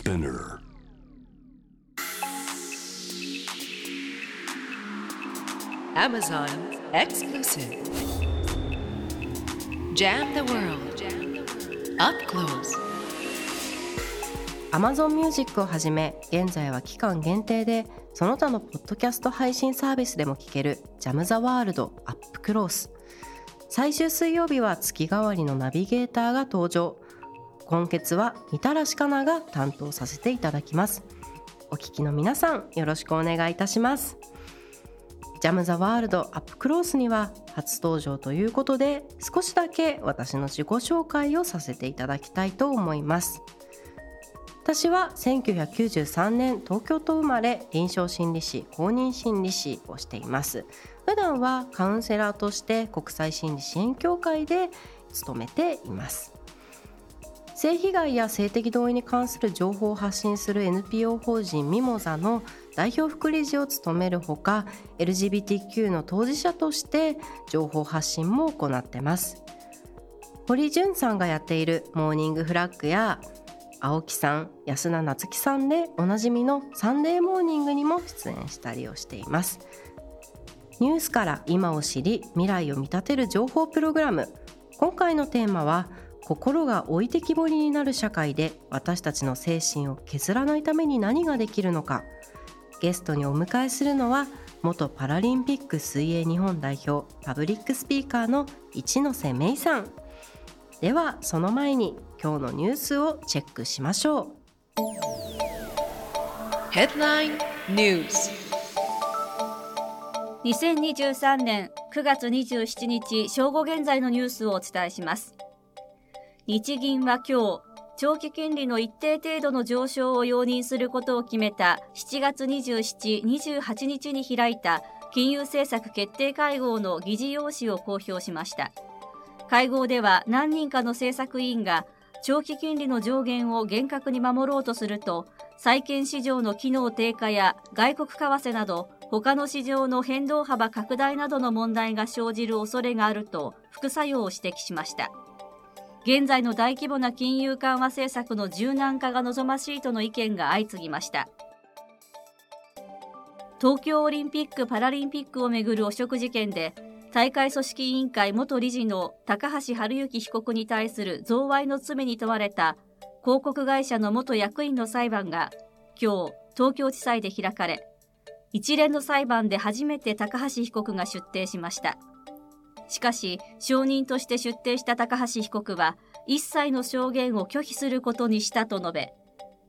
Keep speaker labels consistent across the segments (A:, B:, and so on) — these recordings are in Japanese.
A: Spinner.
B: Amazon exclusive. Jam the world. Up close.
C: Amazon Music をはじめ現在は期間限定でその他のポッドキャスト配信サービスでも聴ける「ジャム・ザ・ワールド・アップ・クロース」最終水曜日は月替わりのナビゲーターが登場今月はみたらしかなが担当させていただきます。お聞きの皆さんよろしくお願いいたします。ジャム・ザ・ワールド・アップ・クロースには初登場ということで少しだけ私の自己紹介をさせていただきたいと思います。私は1993年東京都生まれ臨床心理士公認心理士をしています。普段はカウンセラーとして国際心理支援協会で勤めています。性被害や性的同意に関する情報を発信する NPO 法人ミモザの代表副理事を務めるほか LGBTQ の当事者として情報発信も行ってます。堀潤さんがやっているモーニングフラッグや青木さん安田夏樹さんでおなじみのサンデーモーニングにも出演したりをしています。ニュースから今を知り未来を見立てる情報プログラム。今回のテーマは心が置いてきぼりになる社会で私たちの精神を削らないために何ができるのか。ゲストにお迎えするのは元パラリンピック水泳日本代表パブリックスピーカーの一ノ瀬芽衣さん。ではその前に今日のニュースをチェックしましょう。
B: Headline News.
D: 2023年9月27日正午現在のニュースをお伝えします日銀は今日長期金利の一定程度の上昇を容認することを決めた7月27、28日に開いた金融政策決定会合の議事要旨を公表しました。会合では何人かの政策委員が長期金利の上限を厳格に守ろうとすると債券市場の機能低下や外国為替など他の市場の変動幅拡大などの問題が生じる恐れがあると副作用を指摘しました。現在の大規模な金融緩和政策の柔軟化が望ましいとの意見が相次ぎました。東京オリンピック・パラリンピックをめぐる汚職事件で大会組織委員会元理事の高橋治之被告に対する贈賄の罪に問われた広告会社の元役員の裁判が今日東京地裁で開かれ一連の裁判で初めて高橋被告が出廷しました。しかし証人として出廷した高橋被告は一切の証言を拒否することにしたと述べ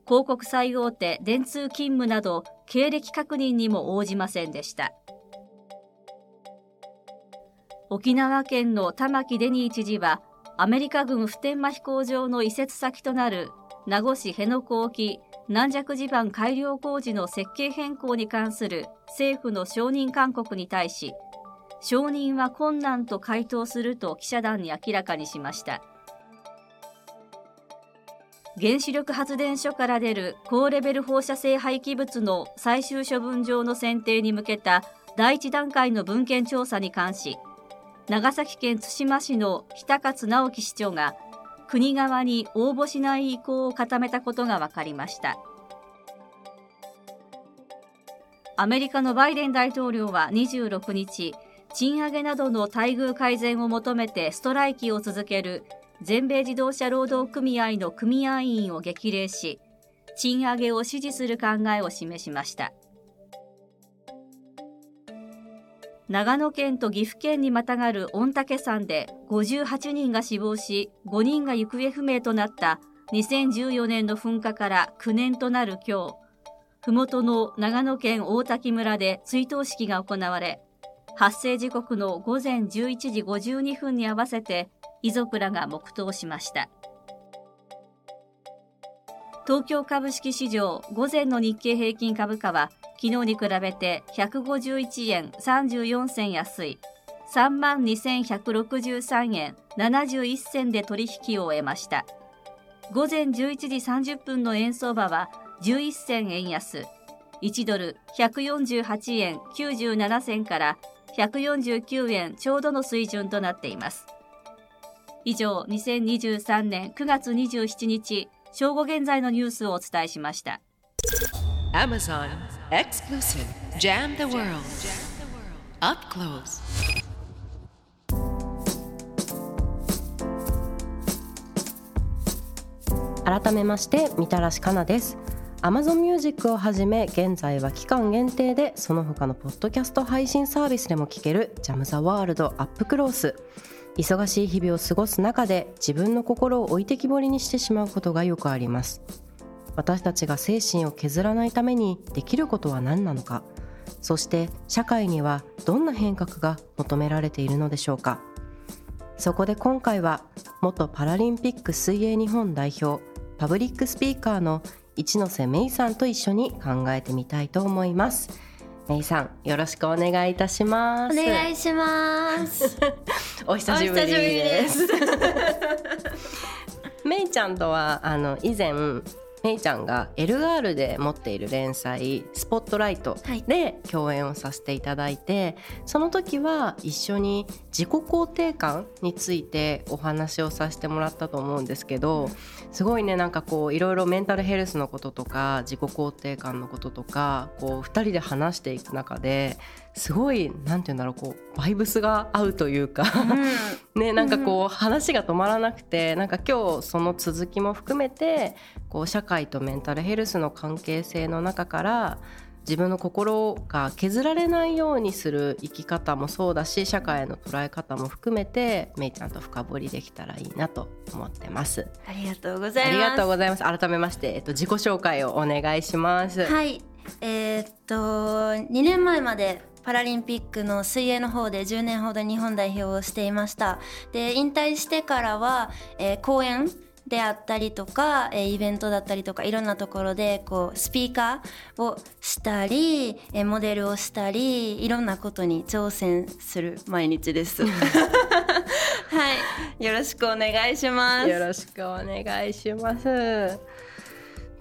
D: 広告最大手電通勤務など経歴確認にも応じませんでした。沖縄県の玉城デニー知事はアメリカ軍普天間飛行場の移設先となる名護市辺野古沖軟弱地盤改良工事の設計変更に関する政府の承認勧告に対し承認は困難と回答すると記者団に明らかにしました。原子力発電所から出る高レベル放射性廃棄物の最終処分場の選定に向けた第一段階の文献調査に関し長崎県対馬市の日勝直樹市長が国側に応募しない意向を固めたことが分かりました。アメリカのバイデン大統領は26日賃上げなどの待遇改善を求めてストライキを続ける全米自動車労働組合の組合員を激励し賃上げを支持する考えを示しました。長野県と岐阜県にまたがる御嶽山で58人が死亡し5人が行方不明となった2014年の噴火から9年となる今日麓の長野県大滝村で追悼式が行われ発生時刻の午前11時52分に合わせて遺族らが黙祷しました。東京株式市場午前の日経平均株価は昨日に比べて151円34銭安い3万2163円71銭で取引を終えました。午前11時30分の円相場は11銭円安1ドル148円97銭から149円ちょうどの水準となっています。以上2023年9月27日正午現在のニュースをお伝えしました。
B: Amazon Exclusive Jam the World. Up Close.
C: 改めましてみたらしかなです Amazon Music をはじめ現在は期間限定でその他のポッドキャスト配信サービスでも聴けるジャム・ザ・ワールド・アップ・クロース。忙しい日々を過ごす中で自分の心を置いてきぼりにしてしまうことがよくあります。私たちが精神を削らないためにできることは何なのか。そして社会にはどんな変革が求められているのでしょうか。そこで今回は元パラリンピック水泳日本代表パブリックスピーカーの一ノ瀬芽衣さんと一緒に考えてみたいと思います。芽衣さんよろしくお願いいたします。
A: お願いします。
C: お久しぶりです。めい ちゃんとはあの以前めいちゃんがエルガールで持っている連載「スポットライト」で共演をさせていただいて、その時は一緒に自己肯定感についてお話をさせてもらったと思うんですけどすごいねなんかこういろいろメンタルヘルスのこととか自己肯定感のこととかこう2人で話していく中ですごいなんて言うんだろうこうバイブスが合うというか ねなんかこう話が止まらなくてなんか今日その続きも含めてこう社会とメンタルヘルスの関係性の中から自分の心が削られないようにする生き方もそうだし社会の捉え方も含めてめいちゃんと深掘りできたらいいなと思ってます。
A: ありがとうございます。
C: ありがとうございます。改めまして、えっと、自己紹介をお願いします。
A: はい。えーっと2年前までパラリンピックの水泳の方で10年ほど日本代表をしていました。で引退してからは、えー講演であったりとか、えーイベントだったりとかいろんなところでこうスピーカーをしたり、えーモデルをしたりいろんなことに挑戦する毎日です。はい、よろしくお願いします。
C: よろしくお願いします。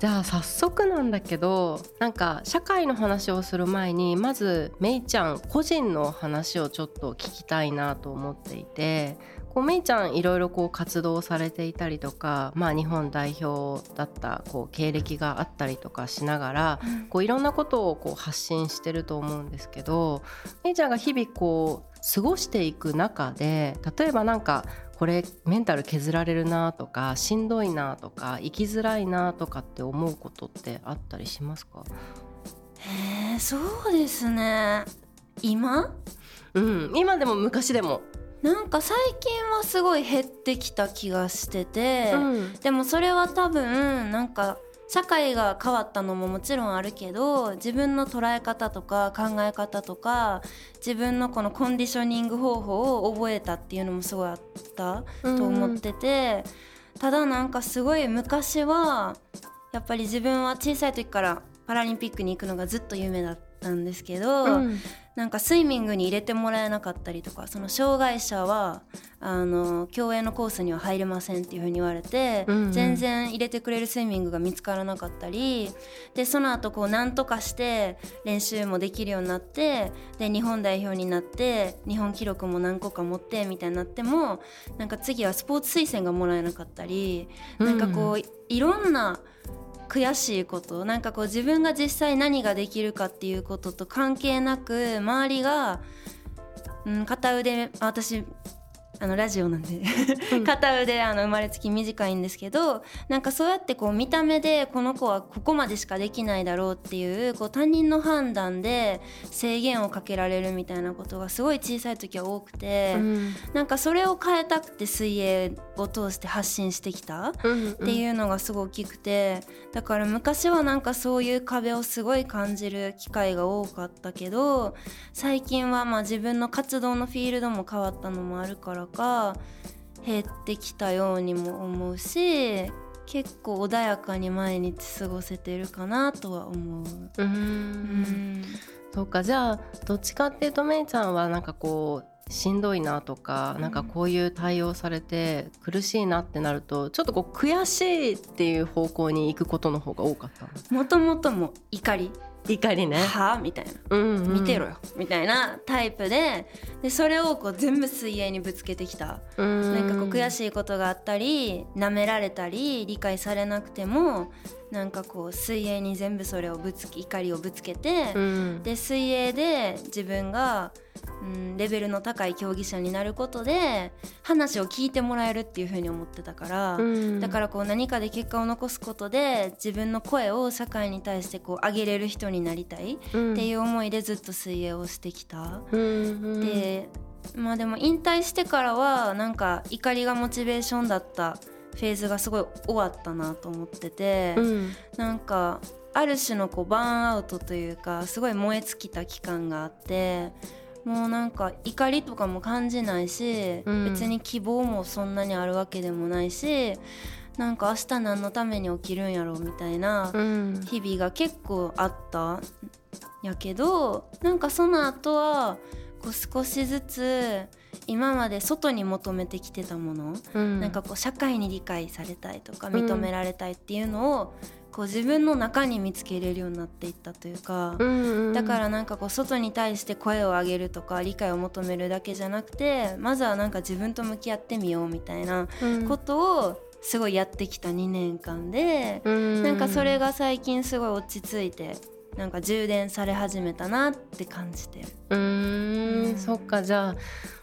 C: じゃあ早速なんだけどなんか社会の話をする前にまずめいちゃん個人の話をちょっと聞きたいなと思っていてこうめいちゃんいろいろこう活動されていたりとか、まあ、日本代表だったこう経歴があったりとかしながら、こういろんなことをこう発信してると思うんですけどめいちゃんが日々こう過ごしていく中で例えばなんかこれメンタル削られるなとかしんどいなとか生きづらいなとかって思うことってあったりしますか？
A: えーそうですね。今？
C: うん今でも昔でも、
A: なんか最近はすごい減ってきた気がしてて、
C: うん。
A: でもそれは多分なんか社会が変わったのももちろんあるけど自分の捉え方とか考え方とか自分のこのコンディショニング方法を覚えたっていうのもすごいあったと思ってて、ただなんかすごい昔はやっぱり自分は小さい時からパラリンピックに行くのがずっと夢だったんですけど、
C: うん。
A: なんかスイミングに入れてもらえなかったりとかその障害者はあの競泳のコースには入れませんっていうふうに言われて、
C: うんうん。
A: 全然入れてくれるスイミングが見つからなかったりでその後こう何とかして練習もできるようになってで日本代表になって日本記録も何個か持ってみたいになってもなんか次はスポーツ推薦がもらえなかったり、なんかこういろんな悔しいことなんかこう自分が実際何ができるかっていうことと関係なく周りが、うん、片腕私あのラジオなんで片腕あの生まれつき短いんですけどなんかそうやってこう見た目でこの子はここまでしかできないだろうっていうこう他人の判断で制限をかけられるみたいなことがすごい小さい時は多くて、
C: うん
A: なんかそれを変えたくて水泳を通して発信してきた。
C: うん
A: っていうのがすごい大きくてだから昔はなんかそういう壁をすごい感じる機会が多かったけど最近はまあ自分の活動のフィールドも変わったのもあるからか減ってきたようにも思うし結構穏やかに毎日過ごせてるかなとは思う。
C: う
A: うん。ん。
C: そうか。じゃあどっちかっていうとめいちゃんはなんかこうしんどいなとか、なんかこういう対応されて苦しいなってなるとちょっとこう悔しいっていう方向に行くことの方が多かったの？
A: もともとも怒り
C: 怒りね。
A: はあ？みたいな。
C: うんうん。
A: 見てろよ。みたいなタイプででそれをこう全部水泳にぶつけてきた。
C: うん。
A: なんかこう悔しいことがあったり舐められたり理解されなくてもなんかこう水泳に全部それをぶつけ怒りをぶつけて、
C: うん。
A: で水泳で自分が、うん、レベルの高い競技者になることで話を聞いてもらえるっていう風に思ってたから、
C: うん。
A: だからこう何かで結果を残すことで自分の声を社会に対してこう上げれる人になりたいっていう思いでずっと水泳をしてきた。
C: うんうん。
A: でまあでも引退してからはなんか怒りがモチベーションだったフェーズがすごい終わったなと思ってて、
C: うん。
A: なんかある種のこうバーンアウトというかすごい燃え尽きた期間があってもうなんか怒りとかも感じないし、
C: うん。
A: 別に希望もそんなにあるわけでもないしなんか明日何のために起きるんやろうみたいな
C: うん。
A: 日々が結構あったんやけどなんかその後はこう少しずつ今まで外に求めてきてたもの、
C: うん。
A: なんかこう社会に理解されたいとか
C: うん
A: 認められたいっていうのをこう自分の中に見つけれるようになっていったというか、
C: うんうん。
A: だからなんかこう外に対して声を上げるとか理解を求めるだけじゃなくてまずはなんか自分と向き合ってみようみたいな
C: うん。
A: ことをすごいやってきた2年間で、
C: うん。
A: なんかそれが最近すごい落ち着いてなんか充電され始めたなって感じて。る。
C: うー
A: うん
C: ん。そっかじゃあ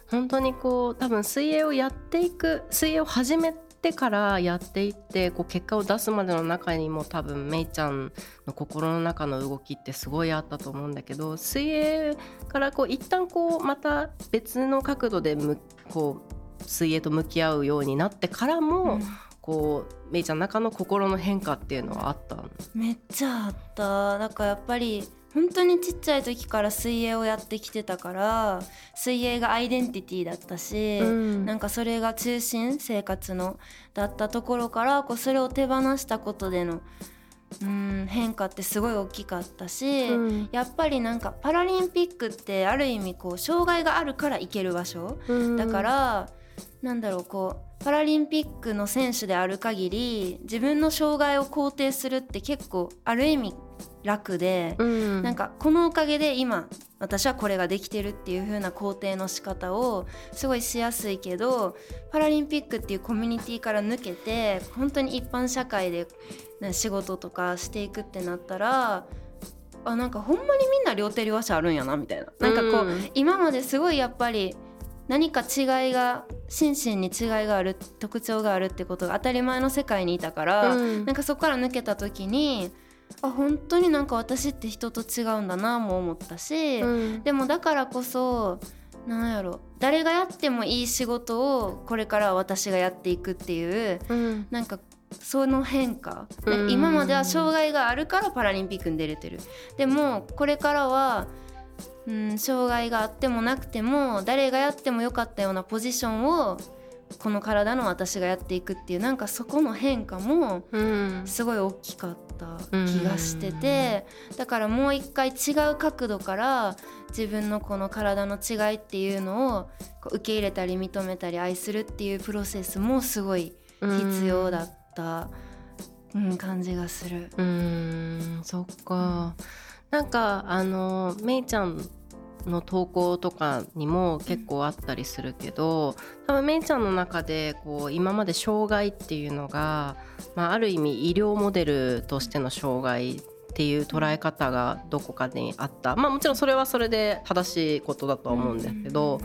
C: 本当にこう多分水泳をやっていく水泳を始めてからやっていってこう結果を出すまでの中にも多分めいちゃんの心の中の動きってすごいあったと思うんだけど水泳からこう一旦こうまた別の角度でむこう水泳と向き合うようになってからも、こうめいちゃんの中の心の変化っていうのはあったの？
A: めっちゃあった。だからやっぱり本当にちっちゃい時から水泳をやってきてたから水泳がアイデンティティだったし、
C: うん。
A: なんかそれが中心生活のだったところからこうそれを手放したことでのうん変化ってすごい大きかったし、
C: うん。
A: やっぱりなんかパラリンピックってある意味こう障害があるから行ける場所。だから、なんだろうこうパラリンピックの選手である限り自分の障害を肯定するって結構ある意味楽で、
C: うん。
A: なんかこのおかげで今私はこれができてるっていう風な肯定の仕方をすごいしやすいけどパラリンピックっていうコミュニティから抜けて本当に一般社会でな仕事とかしていくってなったらあなんかほんまにみんな両手両足あるんやなみたいな。なんかこう、
C: うん。
A: 今まですごいやっぱり何か違いが心身に違いがある特徴があるってことが当たり前の世界にいたから、
C: うん。
A: なんかそこから抜けた時にあ本当になんか私って人と違うんだなも思ったし、
C: うん。
A: でもだからこそなんやろ誰がやってもいい仕事をこれからは私がやっていくっていう
C: うん。
A: なんかその変化、ね
C: うん。
A: 今までは障害があるからパラリンピックに出れてる。でもこれからは、うん、障害があってもなくても誰がやってもよかったようなポジションをこの体の私がやっていくっていうなんかそこの変化も
C: うん。
A: すごい大きかった気がしててだからもう一回違う角度から自分のこの体の違いっていうのを受け入れたり認めたり愛するっていうプロセスもすごい必要だった、うん、感じがする。
C: うーんそっか。なんかあのめいちゃんの投稿とかにも結構あったりするけど多分めいちゃんの中でこう今まで障害っていうのが、まあ、ある意味医療モデルとしての障害っていう捉え方がどこかにあった。まあもちろんそれはそれで正しいことだとは思うんですけど、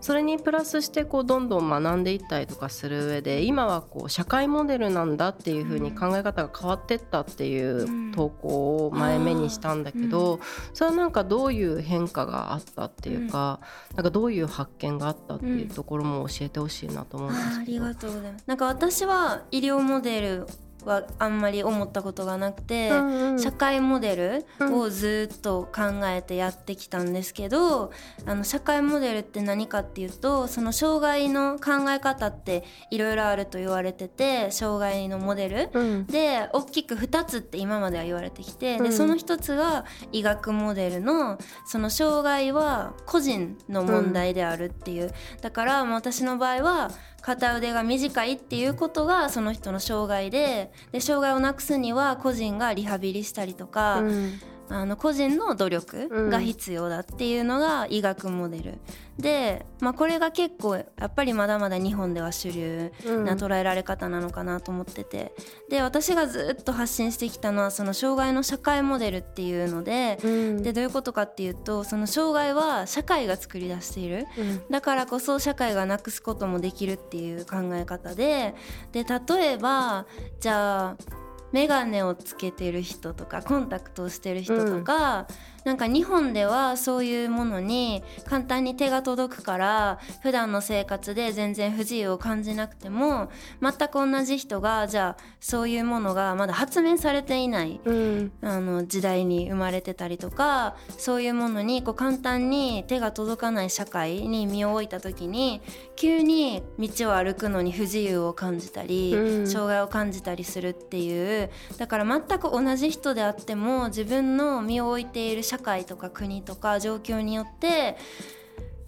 C: それにプラスしてこうどんどん学んでいったりとかする上で今はこう社会モデルなんだっていう風に考え方が変わってったっていう投稿を前目にしたんだけど、それはなんかどういう変化があったっていうか、なんかどういう発見があったっていうところも教えてほしいなと思うんですけど。
A: ありがとうございます。なんか私は医療モデルはあんまり思ったことがなくて、
C: うんうん。
A: 社会モデルをずっと考えてやってきたんですけど、あの社会モデルって何かっていうとその障害の考え方っていろいろあると言われてて障害のモデル、
C: うん。
A: で大きく2つって今までは言われてきて、
C: うん。
A: でその1つが医学モデルのその障害は個人の問題であるっていう、だからまあ私の場合は片腕が短いっていうことがその人の障害でで障害をなくすには個人がリハビリしたりとか、
C: うん。
A: あの個人の努力が必要だっていうのが医学モデル、で、まあ、これが結構やっぱりまだまだ日本では主流な捉えられ方なのかなと思ってて。で私がずっと発信してきたのはその障害の社会モデルっていうので,、でどういうことかっていうとその障害は社会が作り出している、だからこそ社会がなくすこともできるっていう考え方で。で例えばじゃあ眼鏡をつけてる人とかコンタクトをしてる人とか、なんか日本ではそういうものに簡単に手が届くから普段の生活で全然不自由を感じなくても全く同じ人がじゃあそういうものがまだ発明されていない、うん、あの時代に生まれてたりとかそういうものにこう簡単に手が届かない社会に身を置いた時に急に道を歩くのに不自由を感じたり、うん、障害を感じたりするっていうだから全く同じ人であっても自分の身を置いている社社会とか国とか状況によって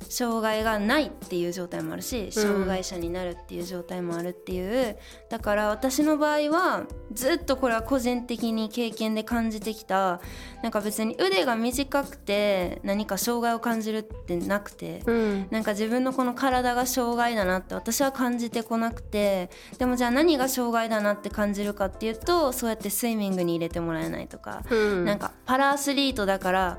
A: 障害がないっていう状態もあるし障害者になるっていう状態もあるっていう、うん、だから私の場合はずっとこれは個人的に経験で感じてきたなんか別に腕が短くて何か障害を感じるってなくて、うん、なんか自分のこの体が障害だなって私は感じてこなくてでもじゃあ何が障害だなって感じるかっていうとそうやってスイミングに入れてもらえないとか、うん、なんかパラアスリートだから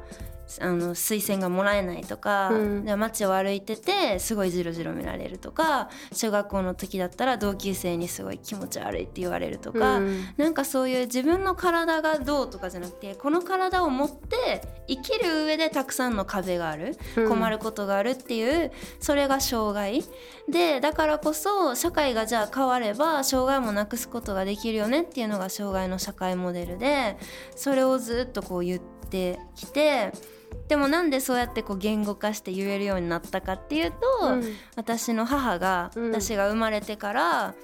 A: あの推薦がもらえないとか、うん、で街を歩いててすごいジロジロ見られるとか小学校の時だったら同級生にすごい気持ち悪いって言われるとか、うん、なんかそういう自分の体がどうとかじゃなくてこの体を持って生きる上でたくさんの壁がある、うん、困ることがあるっていうそれが障害。でだからこそ社会がじゃあ変われば障害もなくすことができるよねっていうのが障害の社会モデルでそれをずっとこう言ってきて。でもなんでそうやってこう言語化して言えるようになったかっていうと、うん、私の母が、うん、私が生まれてから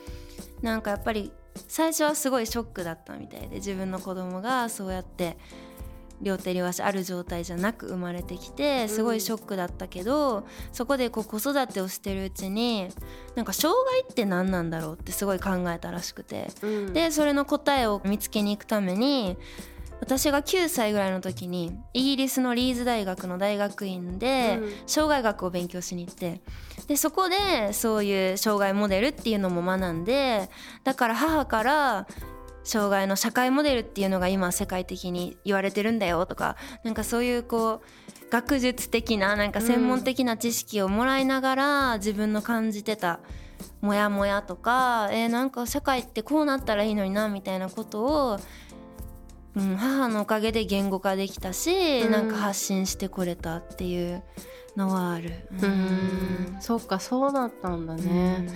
A: なんかやっぱり最初はすごいショックだったみたいで自分の子供がそうやって両手両足ある状態じゃなく生まれてきてすごいショックだったけど、うん、そこでこう子育てをしてるうちになんか障害って何なんだろうってすごい考えたらしくて、うん、でそれの答えを見つけに行くために私が9歳ぐらいの時にイギリスのリーズ大学の大学院で障害学を勉強しに行ってでそこでそういう障害モデルっていうのも学んでだから母から障害の社会モデルっていうのが今世界的に言われてるんだよとかなんかそういうこう学術的ななんか専門的な知識をもらいながら自分の感じてたモヤモヤとかえー、なんか社会ってこうなったらいいのになみたいなことをうん、母のおかげで言語化できたし、うん、なんか発信してこれたっていうのはある。
C: うん、そっかそうだったんだね。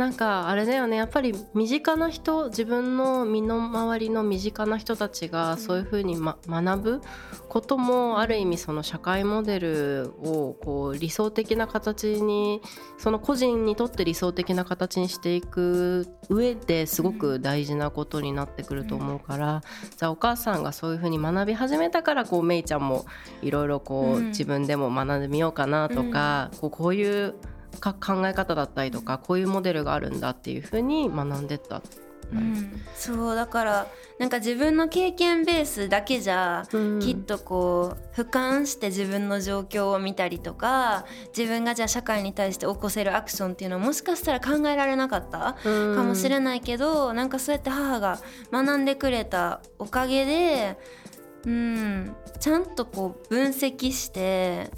C: なんかあれだよね。やっぱり身近な人自分の身の回りの身近な人たちがそういうふうに、ま、学ぶこともある意味その社会モデルをこう理想的な形にその個人にとって理想的な形にしていく上ですごく大事なことになってくると思うから、じゃあお母さんがそういうふうに学び始めたからこうめいちゃんもいろいろこう自分でも学んでみようかなとか、こうこういうか考え方だったりとかこういうモデルがあるんだっていうふうに学んでった。
A: うん、そうだからなんか自分の経験ベースだけじゃ、きっとこう俯瞰して自分の状況を見たりとか自分がじゃあ社会に対して起こせるアクションっていうのはもしかしたら考えられなかったかもしれないけど、なんかそうやって母が学んでくれたおかげで、うん、ちゃんとこう分析して。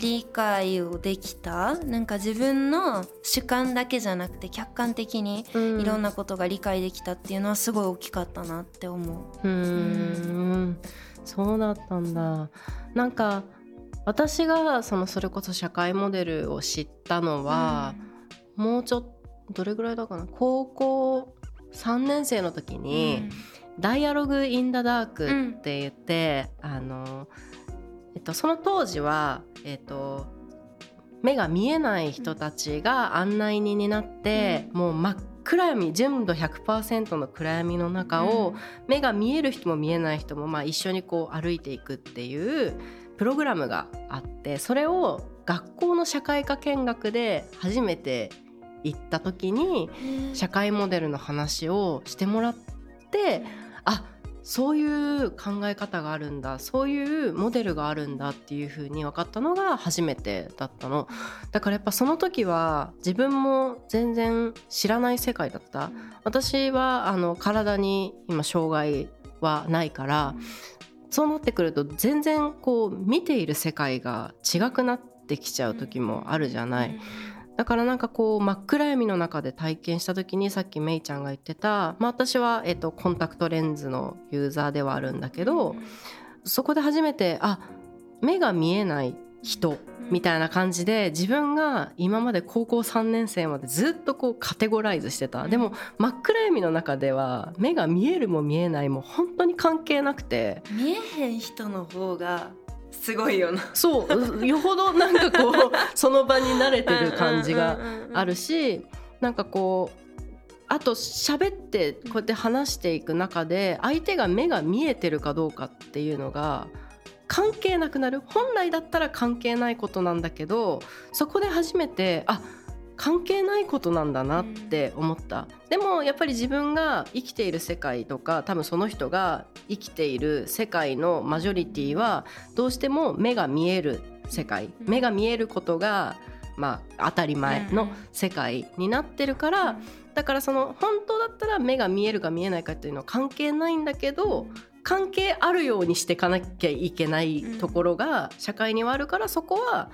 A: 理解をできた？なんか自分の主観だけじゃなくて客観的にいろんなことが理解できたっていうのはすごい大きかったなって思
C: う。うん、そうだったんだ。なんか私がそのそれこそ社会モデルを知ったのは、うん、もうちょっとどれぐらいだかな？高校3年生の時に、うん、ダイアログ・イン・ダ・ダークって言って、うん、あのえっと、その当時は、えっと、目が見えない人たちが案内人になって、うん、もう真っ暗闇純度100%の暗闇の中を、うん、目が見える人も見えない人も、まあ、一緒にこう歩いていくっていうプログラムがあってそれを学校の社会科見学で初めて行った時に社会モデルの話をしてもらってあそういう考え方があるんだそういうモデルがあるんだっていう風に分かったのが初めてだったの。だからやっぱその時は自分も全然知らない世界だった。私はあの体に今障害はないからそうなってくると全然こう見ている世界が違くなってきちゃう時もあるじゃない。だからなんかこう真っ暗闇の中で体験した時にさっきめいちゃんが言ってた、まあ、私は、えっと、コンタクトレンズのユーザーではあるんだけどそこで初めてあ目が見えない人みたいな感じで自分が今まで高校3年生までずっとこうカテゴライズしてた。でも真っ暗闇の中では目が見えるも見えないも本当に関係なくて。
A: 見えへん人の方がすごいよな。
C: そうよほどなんかこうその場に慣れてる感じがあるしなんかこうあと喋ってこうやって話していく中で相手が目が見えてるかどうかっていうのが関係なくなる。本来だったら関係ないことなんだけどそこで初めてあ関係ないことなんだなって思った、でもやっぱり自分が生きている世界とか多分その人が生きている世界のマジョリティはどうしても目が見える世界。目が見えることがまあ当たり前の世界になってるから、だからその本当だったら目が見えるか見えないかっていうのは関係ないんだけど関係あるようにしていかなきゃいけないところが社会にはあるからそこは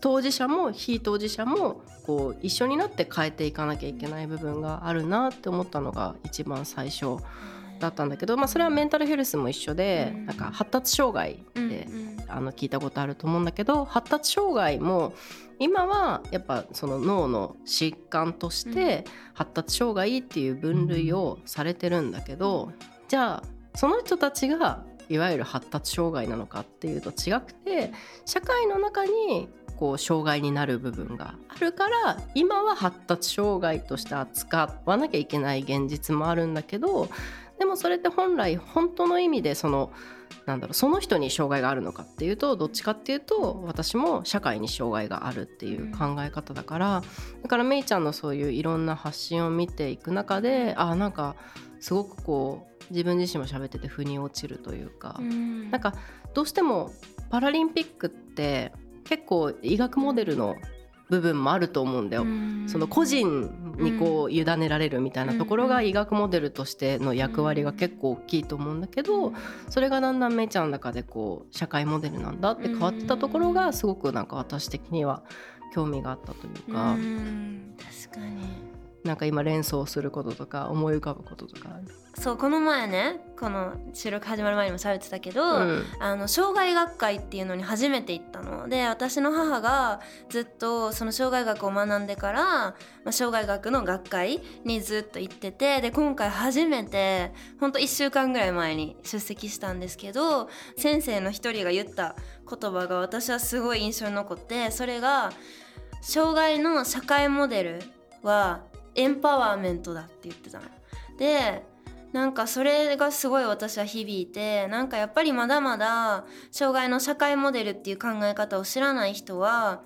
C: 当事者も非当事者もこう一緒になって変えていかなきゃいけない部分があるなって思ったのが一番最初だったんだけど、まあ、それはメンタルヘルスも一緒でなんか発達障害ってあの聞いたことあると思うんだけど発達障害も今はやっぱその脳の疾患として発達障害っていう分類をされてるんだけどじゃあその人たちがいわゆる発達障害なのかっていうと違くて社会の中にこう障害になる部分があるから今は発達障害として扱わなきゃいけない現実もあるんだけどでもそれって本来本当の意味でそのなんだろうその人に障害があるのかっていうとどっちかっていうと私も社会に障害があるっていう考え方だからだからめいちゃんのそういういろんな発信を見ていく中であなんかすごくこう自分自身も喋ってて腑に落ちるというか、
A: うん。
C: なんかどうしてもパラリンピックって結構医学モデルの部分もあると思うんだよ。
A: うん。
C: その個人にこう委ねられるみたいなところが医学モデルとしての役割が結構大きいと思うんだけどそれがだんだんめいちゃんの中でこう社会モデルなんだって変わってたところがすごくなんか私的には興味があったというか。
A: うん。確かに
C: なんか今連想することとか思い浮かぶこととかある。
A: そうこの前ねこの収録始まる前にも喋ってたけど、
C: うん
A: あの障害学会っていうのに初めて行ったので私の母がずっとその障害学を学んでから、まあ、障害学の学会にずっと行っててで今回初めてほんと1週間ぐらい前に出席したんですけど先生の一人が言った言葉が私はすごい印象に残ってそれが障害の社会モデルはエンパワーメントだって言ってたの。でなんかそれがすごい私は響いてなんかやっぱりまだまだ障害の社会モデルっていう考え方を知らない人は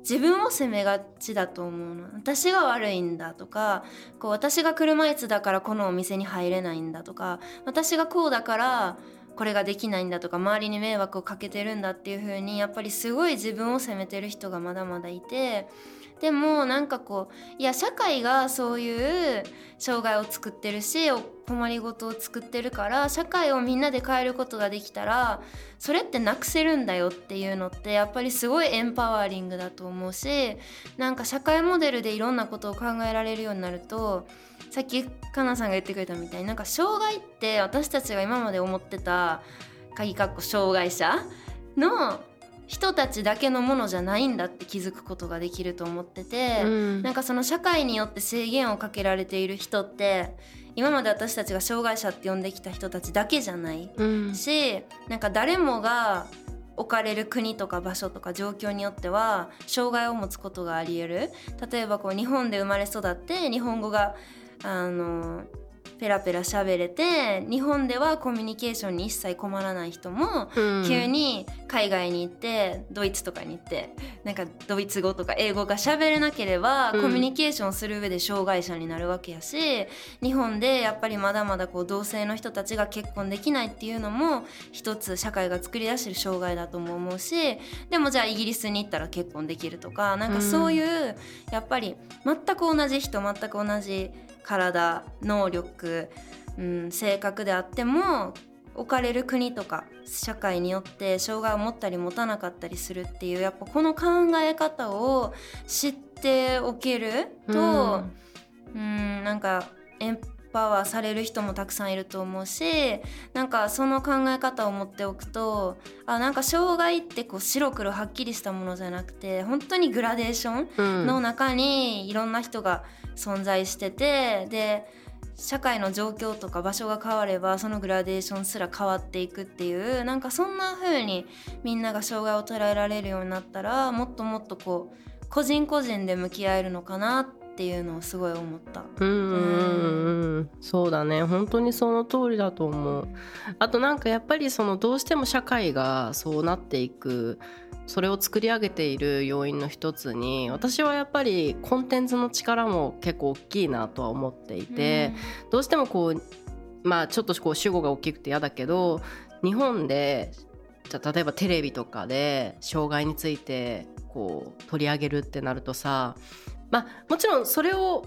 A: 自分を責めがちだと思うの私が悪いんだとかこう私が車椅子だからこのお店に入れないんだとか私がこうだからこれができないんだとか周りに迷惑をかけてるんだっていう風にやっぱりすごい自分を責めてる人がまだまだいてでもなんかこういや社会がそういう障害を作ってるし困りごとを作ってるから社会をみんなで変えることができたらそれってなくせるんだよっていうのってやっぱりすごいエンパワーリングだと思うしなんか社会モデルでいろんなことを考えられるようになるとさっきかなさんが言ってくれたみたいになんか障害って私たちが今まで思ってた鍵かっこ障害者の人たちだけのものじゃないんだって気づくことができると思ってて、
C: うん。
A: なんかその社会によって制限をかけられている人って今まで私たちが障害者って呼んできた人たちだけじゃない
C: うん。
A: しなんか誰もが置かれる国とか場所とか状況によっては障害を持つことがありえる。例えばこう日本で生まれ育って日本語があのペラペラ喋れて日本ではコミュニケーションに一切困らない人も、
C: うん。
A: 急に海外に行ってドイツとかに行ってなんかドイツ語とか英語が喋れなければ、
C: うん。
A: コミュニケーションする上で障害者になるわけやし日本でやっぱりまだまだこう同性の人たちが結婚できないっていうのも一つ社会が作り出してる障害だとも思うしでもじゃあイギリスに行ったら結婚できるとかなんかそういう、やっぱり全く同じ人全く同じ体能力、うん、性格であっても置かれる国とか社会によって障害を持ったり持たなかったりするっていうやっぱこの考え方を知っておけると、うん、なんかエンパワーされる人もたくさんいると思うしなんかその考え方を持っておくとあなんか障害ってこう白黒はっきりしたものじゃなくて本当にグラデーション
C: うん。
A: の中にいろんな人が存在しててで社会の状況とか場所が変わればそのグラデーションすら変わっていくっていうなんかそんな風にみんなが障害を捉えられるようになったらもっともっとこう個人個人で向き合えるのかなっていうのをすごい思った。
C: うんそうだね。本当にその通りだと思う。あとなんかやっぱりそのどうしても社会がそうなっていくそれを作り上げている要因の一つに私はやっぱりコンテンツの力も結構大きいなとは思っていて、どうしてもこうまあちょっとこう主語が大きくて嫌だけど日本でじゃあ例えばテレビとかで障害についてこう取り上げるってなるとさまあもちろんそれを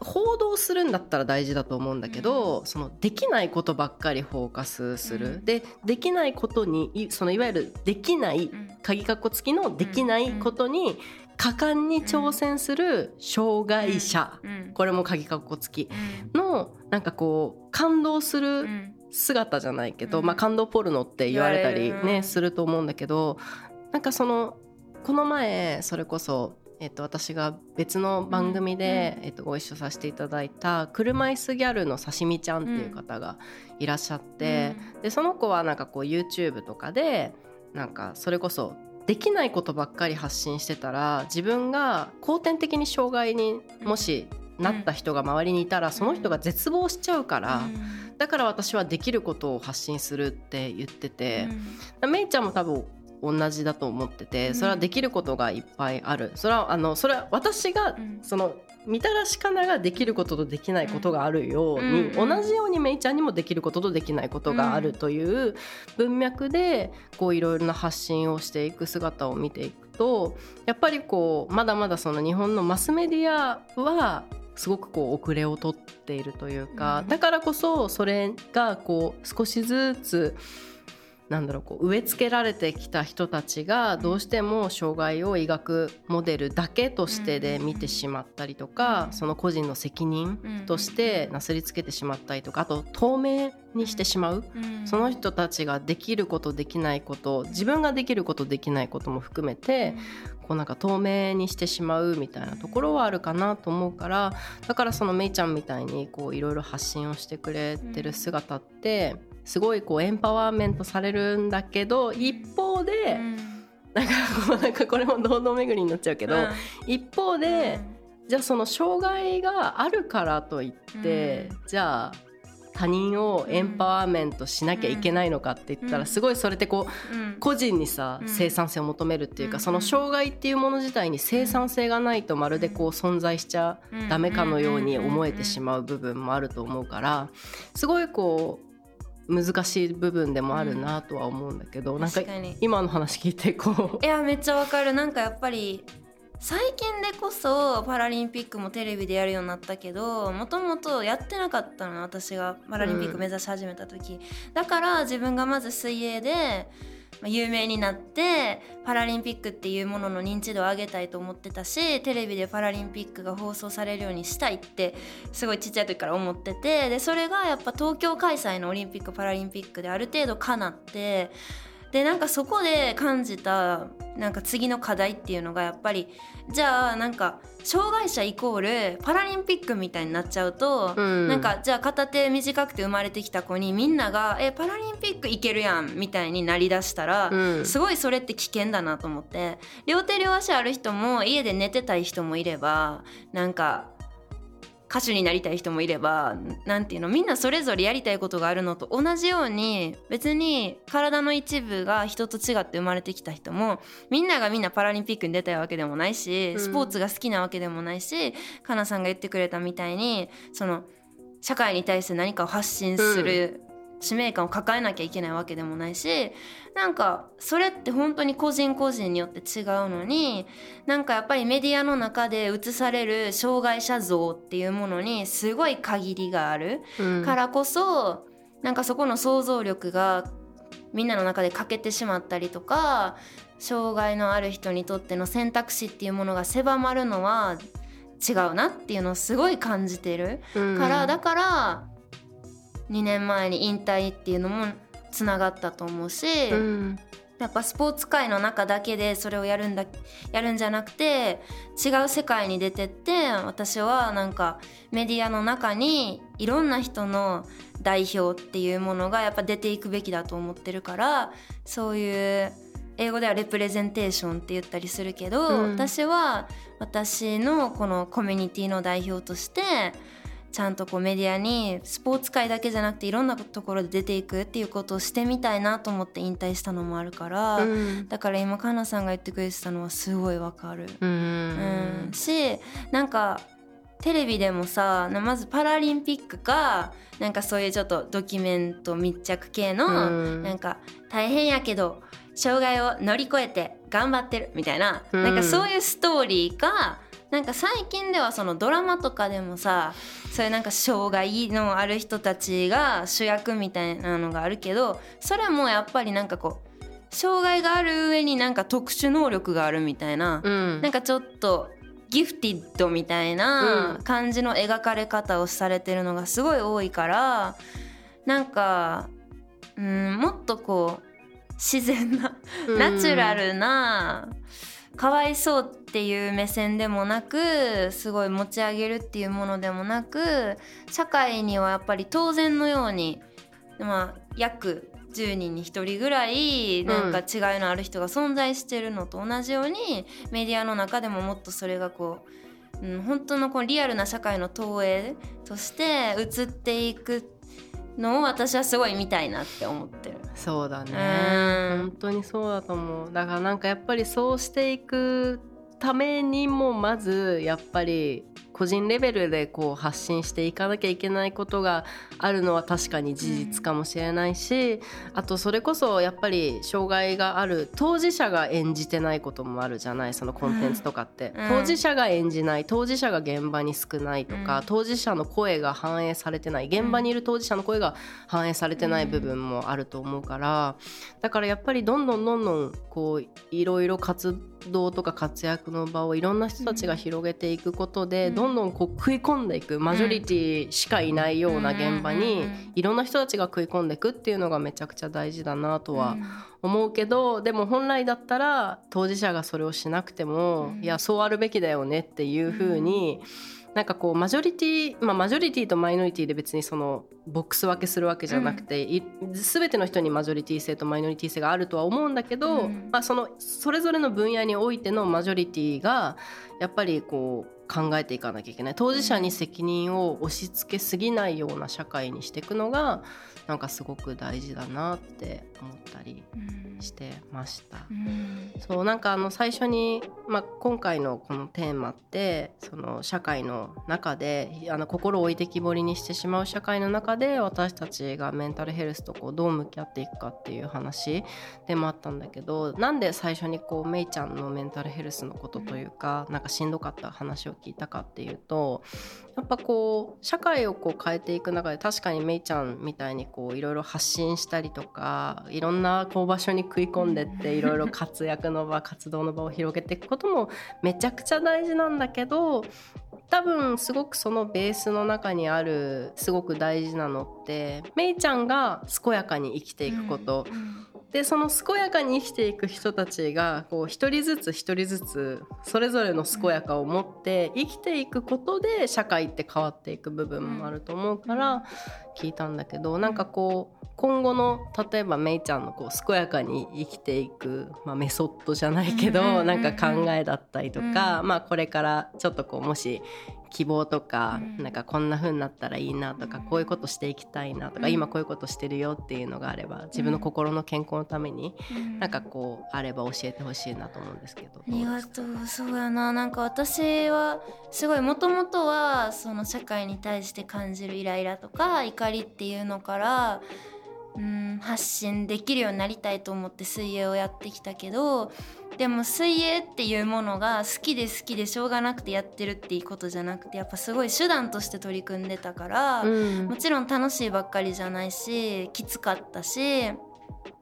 C: 報道するんだったら大事だと思うんだけど、そのできないことばっかりフォーカスする、
A: うん。
C: でできないことにいそのいわゆるできない
A: うん。
C: 鍵括弧付きのできないことに果敢に挑戦する障害者、
A: うん。
C: これも鍵括弧付き。
A: うん。
C: のなんかこう感動す
A: う
C: る
A: ん。
C: 姿じゃないけど、
A: うん。
C: まあ、感動ポルノって言われたりねすると思うんだけどなんかそのこの前それこそ、えっと、私が別の番組で、えっと、ご一緒させていただいた車椅子ギャルの刺身ちゃんっていう方がいらっしゃって、でその子はなんかこう YouTube とかでなんかそれこそできないことばっかり発信してたら自分が後天的に障害にもしなった人が周りにいたらその人が絶望しちゃうから。だから私はできることを発信するって言ってて、めいちゃんも多分同じだと思っててそれはできることがいっぱいある。それはあのそれは私が
A: うん。
C: そのみたらしかなができることとできないことがあるように、
A: うん。
C: 同じようにめいちゃんにもできることとできないことがあるという文脈でこういろいろな発信をしていく姿を見ていくとやっぱりこうまだまだその日本のマスメディアはすごくこう遅れをとっているというか、
A: うん。
C: だからこそそれがこう少しずつなんだろうこう植え付けられてきた人たちがどうしても障害を描くモデルだけとしてで見てしまったりとか、
A: うん
C: その個人の責任としてなすりつけてしまったりとかあと透明にしてしまう、その人たちができることできないこと自分ができることできないことも含めて、こうなんか透明にしてしまうみたいなところはあるかなと思うからだからそのめいちゃんみたいにいろいろ発信をしてくれてる姿ってすごいこうエンパワーメントされるんだけど一方で、なんかこうなんかこれも堂々巡りになっちゃうけど、一方で、じゃあその障害があるからといって、じゃあ他人をエンパワーメントしなきゃいけないのかって言ったら、
A: うん。
C: すごいそれってこう
A: うん。
C: 個人にさ、
A: うん。
C: 生産性を求めるっていうか、
A: うん。
C: その障害っていうもの自体に生産性がないとまるでこう存在しちゃダメかのように思えてしまう部分もあると思うからすごいこう難しい部分でもあるなとは思うんだけど、なんか
A: 確かに。
C: 今の話聞いてこう。
A: いやめっちゃわかる。なんかやっぱり最近でこそパラリンピックもテレビでやるようになったけどもともとやってなかったの私がパラリンピック目指し始めた時、だから自分がまず水泳でまあ有名になってパラリンピックっていうものの認知度を上げたいと思ってたしテレビでパラリンピックが放送されるようにしたいってすごいちっちゃい時から思っててでそれがやっぱ東京開催のオリンピック・パラリンピックである程度かなってでなんかそこで感じたなんか次の課題っていうのがやっぱりじゃあなんか障害者イコールパラリンピックみたいになっちゃうと、
C: うん。
A: なんかじゃあ片手短くて生まれてきた子にみんなが「えパラリンピックいけるやん」みたいになりだしたら、
C: うん。
A: すごいそれって危険だなと思って。両手両足ある人も家で寝てたい人もいればなんか歌手になりたい人もいればなんていうのみんなそれぞれやりたいことがあるのと同じように別に体の一部が人と違って生まれてきた人もみんながみんなパラリンピックに出たいわけでもないしスポーツが好きなわけでもないし、かなさんが言ってくれたみたいにその社会に対して何かを発信する使命感を抱えなきゃいけないわけでもないしなんかそれって本当に個人個人によって違うのになんかやっぱりメディアの中で映される障害者像っていうものにすごい限りがある
C: うん
A: からこそなんかそこの想像力がみんなの中で欠けてしまったりとか障害のある人にとっての選択肢っていうものが狭まるのは違うなっていうのをすごい感じてる。
C: うん
A: からだから2年前に引退っていうのもつながったと思うし、
C: うん。
A: やっぱスポーツ界の中だけでそれをやるんだやるんじゃなくて違う世界に出てって私はなんかメディアの中にいろんな人の代表っていうものがやっぱ出ていくべきだと思ってるからそういう英語ではレプレゼンテーションって言ったりするけど、
C: うん。
A: 私は私のこのコミュニティの代表としてちゃんとこうメディアにスポーツ界だけじゃなくていろんなところで出ていくっていうことをしてみたいなと思って引退したのもあるから、
C: うん。
A: だから今かなさんが言ってくれてたのはすごいわかる。
C: う
A: うんん、しなんかテレビでもさなまずパラリンピックかなんかそういうちょっとドキュメント密着系の、
C: うん。
A: なんか大変やけど障害を乗り越えて頑張ってるみたいな、
C: うん。
A: なんかそういうストーリーかなんか最近ではそのドラマとかでもさそういうなんか障害のある人たちが主役みたいなのがあるけどそれもやっぱりなんかこう障害がある上になんか特殊能力があるみたいな、
C: うん。
A: なんかちょっとギフティッドみたいな感じの描かれ方をされてるのがすごい多いからなんかうんもっとこう自然な
C: うん。
A: ナチュラルなかわいそうっていう目線でもなくすごい持ち上げるっていうものでもなく社会にはやっぱり当然のように、まあ、約10人に1人ぐらいなんか違いのある人が存在してるのと同じように、メディアの中でももっとそれがこう、うん、本当のこうリアルな社会の投影として映っていくのを私はすごい見たいなって思ってる。
C: そうだね。
A: うん。
C: 本当にそうだと思う。だからなんかやっぱりそうしていくためにもまずやっぱり個人レベルでこう発信していかなきゃいけないことがあるのは確かに事実かもしれないし、あとそれこそやっぱり障害がある当事者が演じてないこともあるじゃないそのコンテンツとかって、
A: うん。
C: 当事者が演じない当事者が現場に少ないとか、
A: うん。
C: 当事者の声が反映されてない現場にいる当事者の声が反映されてない部分もあると思うからだからやっぱりどんどんどんどんこういろいろ活動とか活躍の場をいろんな人たちが広げていくことで、
A: うん。
C: どんどんこう食い込んでいくマジョリティしかいないような現場
A: うんうん
C: に
A: うん。
C: いろんな人たちが食い込んでいくっていうのがめちゃくちゃ大事だなとは思うけどでも本来だったら当事者がそれをしなくても、
A: うん。
C: いやそうあるべきだよねっていうふうに、なんかこうマジョリティまあマジョリティとマイノリティで別にそのボックス分けするわけじゃなくて、い全ての人にマジョリティ性とマイノリティ性があるとは思うんだけど、
A: うん。
C: まあ、そのそれぞれの分野においてのマジョリティがやっぱりこう考えていかなきゃいけない。当事者に責任を押し付けすぎないような社会にしていくのがなんかすごく大事だなって思ったりしてました。そうなんかあの最初に、まあ、今回のこのテーマってその社会の中であの心を置いてきぼりにしてしまう社会の中で私たちがメンタルヘルスとこうどう向き合っていくかっていう話でもあったんだけどなんで最初にこうめいちゃんのメンタルヘルスのことというかなんかしんどかった話を聞いたかっていうとやっぱこう社会をこう変えていく中で確かにめいちゃんみたいにこういろいろ発信したりとかいろんなこう場所に食い込んでって いろいろ活躍の場活動の場を広げていくこともめちゃくちゃ大事なんだけど多分すごくそのベースの中にあるすごく大事なのってめいちゃんが健やかに生きていくこと、でその健やかに生きていく人たちがこう一人ずつ一人ずつそれぞれの健やかを持って生きていくことで社会って変わっていく部分もあると思うから聞いたんだけどなんかこう今後の例えばめいちゃんのこう健やかに生きていく、まあ、メソッドじゃないけどなんか考えだったりとか、まあ、これからちょっとこうもし希望とか、
A: うん。
C: なんかこんな風になったらいいなとか、
A: うん。
C: こういうことしていきたいなとか、
A: うん。
C: 今こういうことしてるよっていうのがあれば自分の心の健康のために、
A: うん。
C: なんかこうあれば教えてほしいなと思うんですけど。
A: ありがとう。そうやな。なんか私はすごいもともとはその社会に対して感じるイライラとか怒りっていうのからうん発信できるようになりたいと思って水泳をやってきたけどでも水泳っていうものが好きで好きでしょうがなくてやってるっていうことじゃなくてやっぱすごい手段として取り組んでたから、
C: うん。
A: もちろん楽しいばっかりじゃないしきつかったし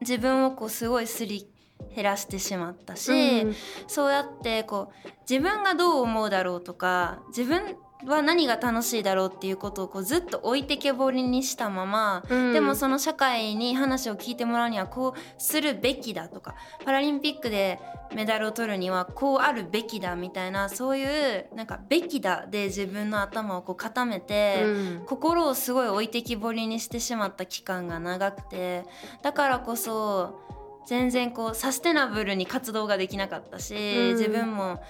A: 自分をこうすごいすり減らしてしまったし、
C: うん。
A: そうやってこう自分がどう思うだろうとか自分は何が楽しいだろうっていうことをこうずっと置いてけぼりにしたまま、
C: うん
A: でもその社会に話を聞いてもらうにはこうするべきだとかパラリンピックでメダルを取るにはこうあるべきだみたいなそういうなんか「べきだ」で自分の頭をこう固めて。
C: うん
A: 心をすごい置いてきぼりにしてしまった期間が長くてだからこそ全然こうサステナブルに活動ができなかったし、
C: うん
A: 自分も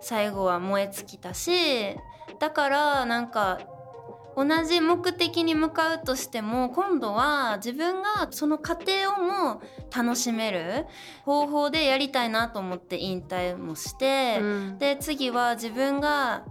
A: 最後は燃え尽きたしだからなんか同じ目的に向かうとしても今度は自分がその過程をも楽しめる方法でやりたいなと思って引退もして。
C: うん
A: で次は自分が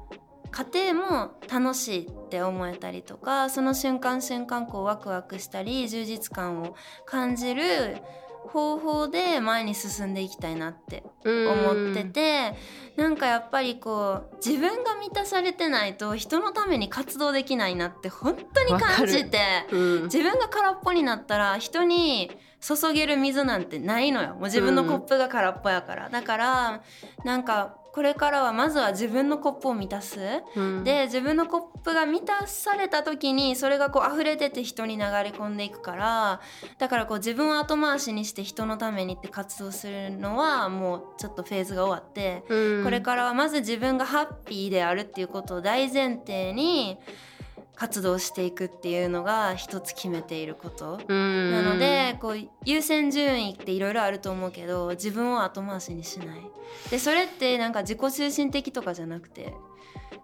A: 家庭も楽しいって思えたりとかその瞬間瞬間こうワクワクしたり充実感を感じる方法で前に進んでいきたいなって思ってて、なんかやっぱりこう自分が満たされてないと人のために活動できないなって本当に感じて。
C: うん。
A: 自分が空っぽになったら人に注げる水なんてないのよ。もう自分のコップが空っぽやから、だからなんかこれからはまずは自分のコップを満たす、
C: うん。
A: で自分のコップが満たされた時にそれがこう溢れ出て人に流れ込んでいくからだからこう自分を後回しにして人のためにって活動するのはもうちょっとフェーズが終わって、
C: うん。
A: これからはまず自分がハッピーであるっていうことを大前提に活動していくっていうのが一つ決めていること。
C: うん。
A: なのでこう優先順位っていろいろあると思うけど自分を後回しにしない。でそれってなんか自己中心的とかじゃなくて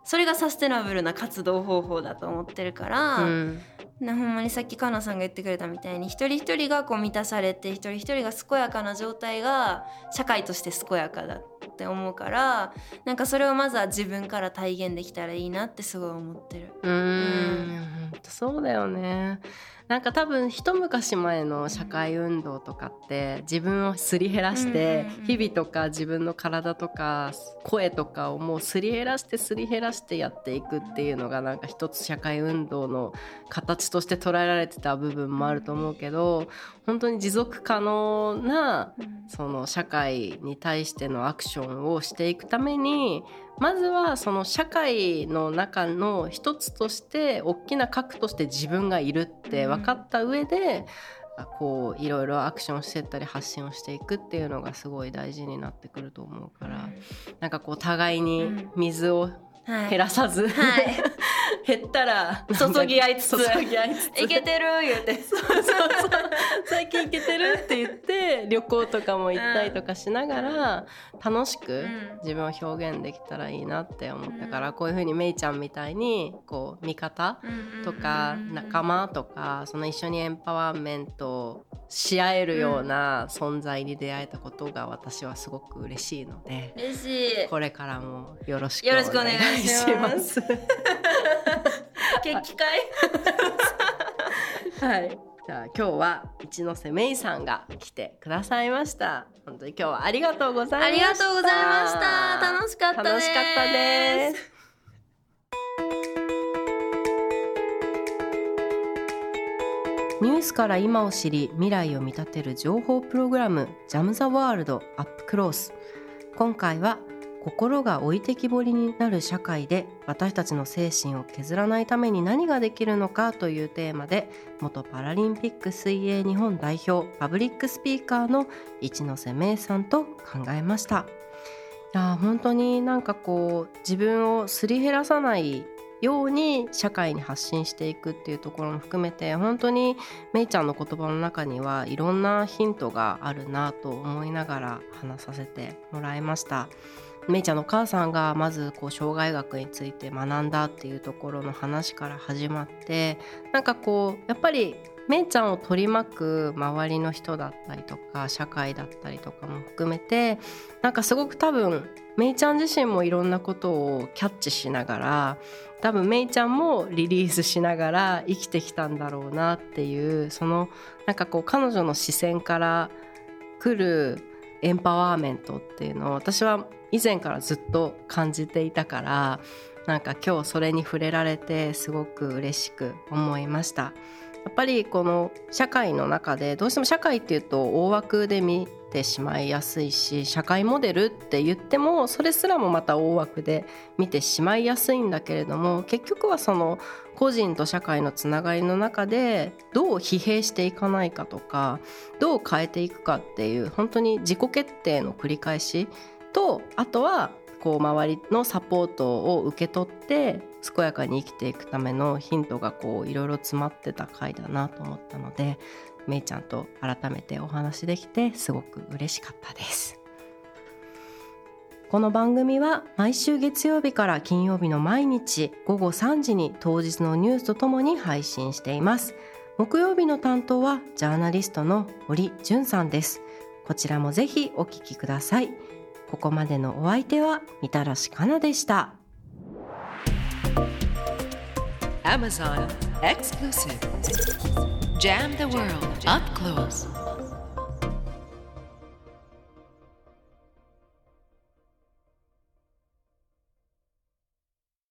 A: それがサステナブルな活動方法だと思ってるから、
C: うん
A: な ほんまにさっきカナさんが言ってくれたみたいに一人一人がこう満たされて一人一人が健やかな状態が社会として健やかだって思うからなんかそれをまずは自分から体現できたらいいなってすごい思ってる。
C: うーんほんそうだよねなんか多分一昔前の社会運動とかって自分をすり減らして日々とか自分の体とか声とかをもうすり減らしてすり減らしてやっていくっていうのがなんか一つ社会運動の形として捉えられてた部分もあると思うけど本当に持続可能なその社会に対してのアクションをしていくためにまずはその社会の中の一つとして大きな核として自分がいるって分かった上で、あこういろいろアクションしてったり発信をしていくっていうのがすごい大事になってくると思うから、なんかこう互いに水を
A: はい。
C: 減らさず、
A: はい
C: 減ったら
A: 注ぎ合いつつ
C: 注ぎ合い
A: けてる言うて。
C: そうそうそう。最近行けてる？って言って旅行とかも行ったりとかしながら楽しく
A: うん。
C: 自分を表現できたらいいなって思ったから、こういう風にめいちゃんみたいにこう味方とか仲間とかその一緒にエンパワーメントし合えるような存在に出会えたことが私はすごく嬉しいので。
A: 嬉しい。
C: これからもよろしく
A: お願いします 決起会？
C: はい。じゃあ今日は一ノ瀬メイさんが来てくださいました。本当に今日はありがとうございました。
A: ありがとうございました楽しかった
C: 楽しかったです。ニュースから今を知り未来を見立てる情報プログラムジャム・ザ・ワールド・アップ・クロース今回は心が置いてきぼりになる社会で私たちの精神を削らないために何ができるのかというテーマで元パラリンピック水泳日本代表パブリックスピーカーの一ノ瀬芽さんと考えました。いや本当になんかこう自分をすり減らさないように社会に発信していくっていうところも含めて本当にめいちゃんの言葉の中にはいろんなヒントがあるなと思いながら話させてもらいました。めいちゃんのお母さんがまずこう障害学について学んだっていうところの話から始まってなんかこうやっぱりめいちゃんを取り巻く周りの人だったりとか社会だったりとかも含めてなんかすごく多分めいちゃん自身もいろんなことをキャッチしながら多分めいちゃんもリリースしながら生きてきたんだろうなっていうそのなんかこう彼女の視線から来るエンパワーメントっていうのを私は以前からずっと感じていたからなんか今日それに触れられてすごく嬉しく思いました。やっぱりこの社会の中でどうしても社会っていうと大枠で見てしまいやすいし社会モデルって言ってもそれすらもまた大枠で見てしまいやすいんだけれども結局はその個人と社会のつながりの中でどう疲弊していかないかとかどう変えていくかっていう本当に自己決定の繰り返しとあとはこう周りのサポートを受け取って健やかに生きていくためのヒントがこういろいろ詰まってた回だなと思ったのでめいちゃんと改めてお話できてすごく嬉しかったです。この番組は毎週月曜日から金曜日の毎日午後3時に当日のニュースとともに配信しています。木曜日の担当はジャーナリストの堀潤さんです。こちらもぜひお聞きください。ここまでのお相手はみたらしかなでした
B: Amazon exclusive. Jam the world up close.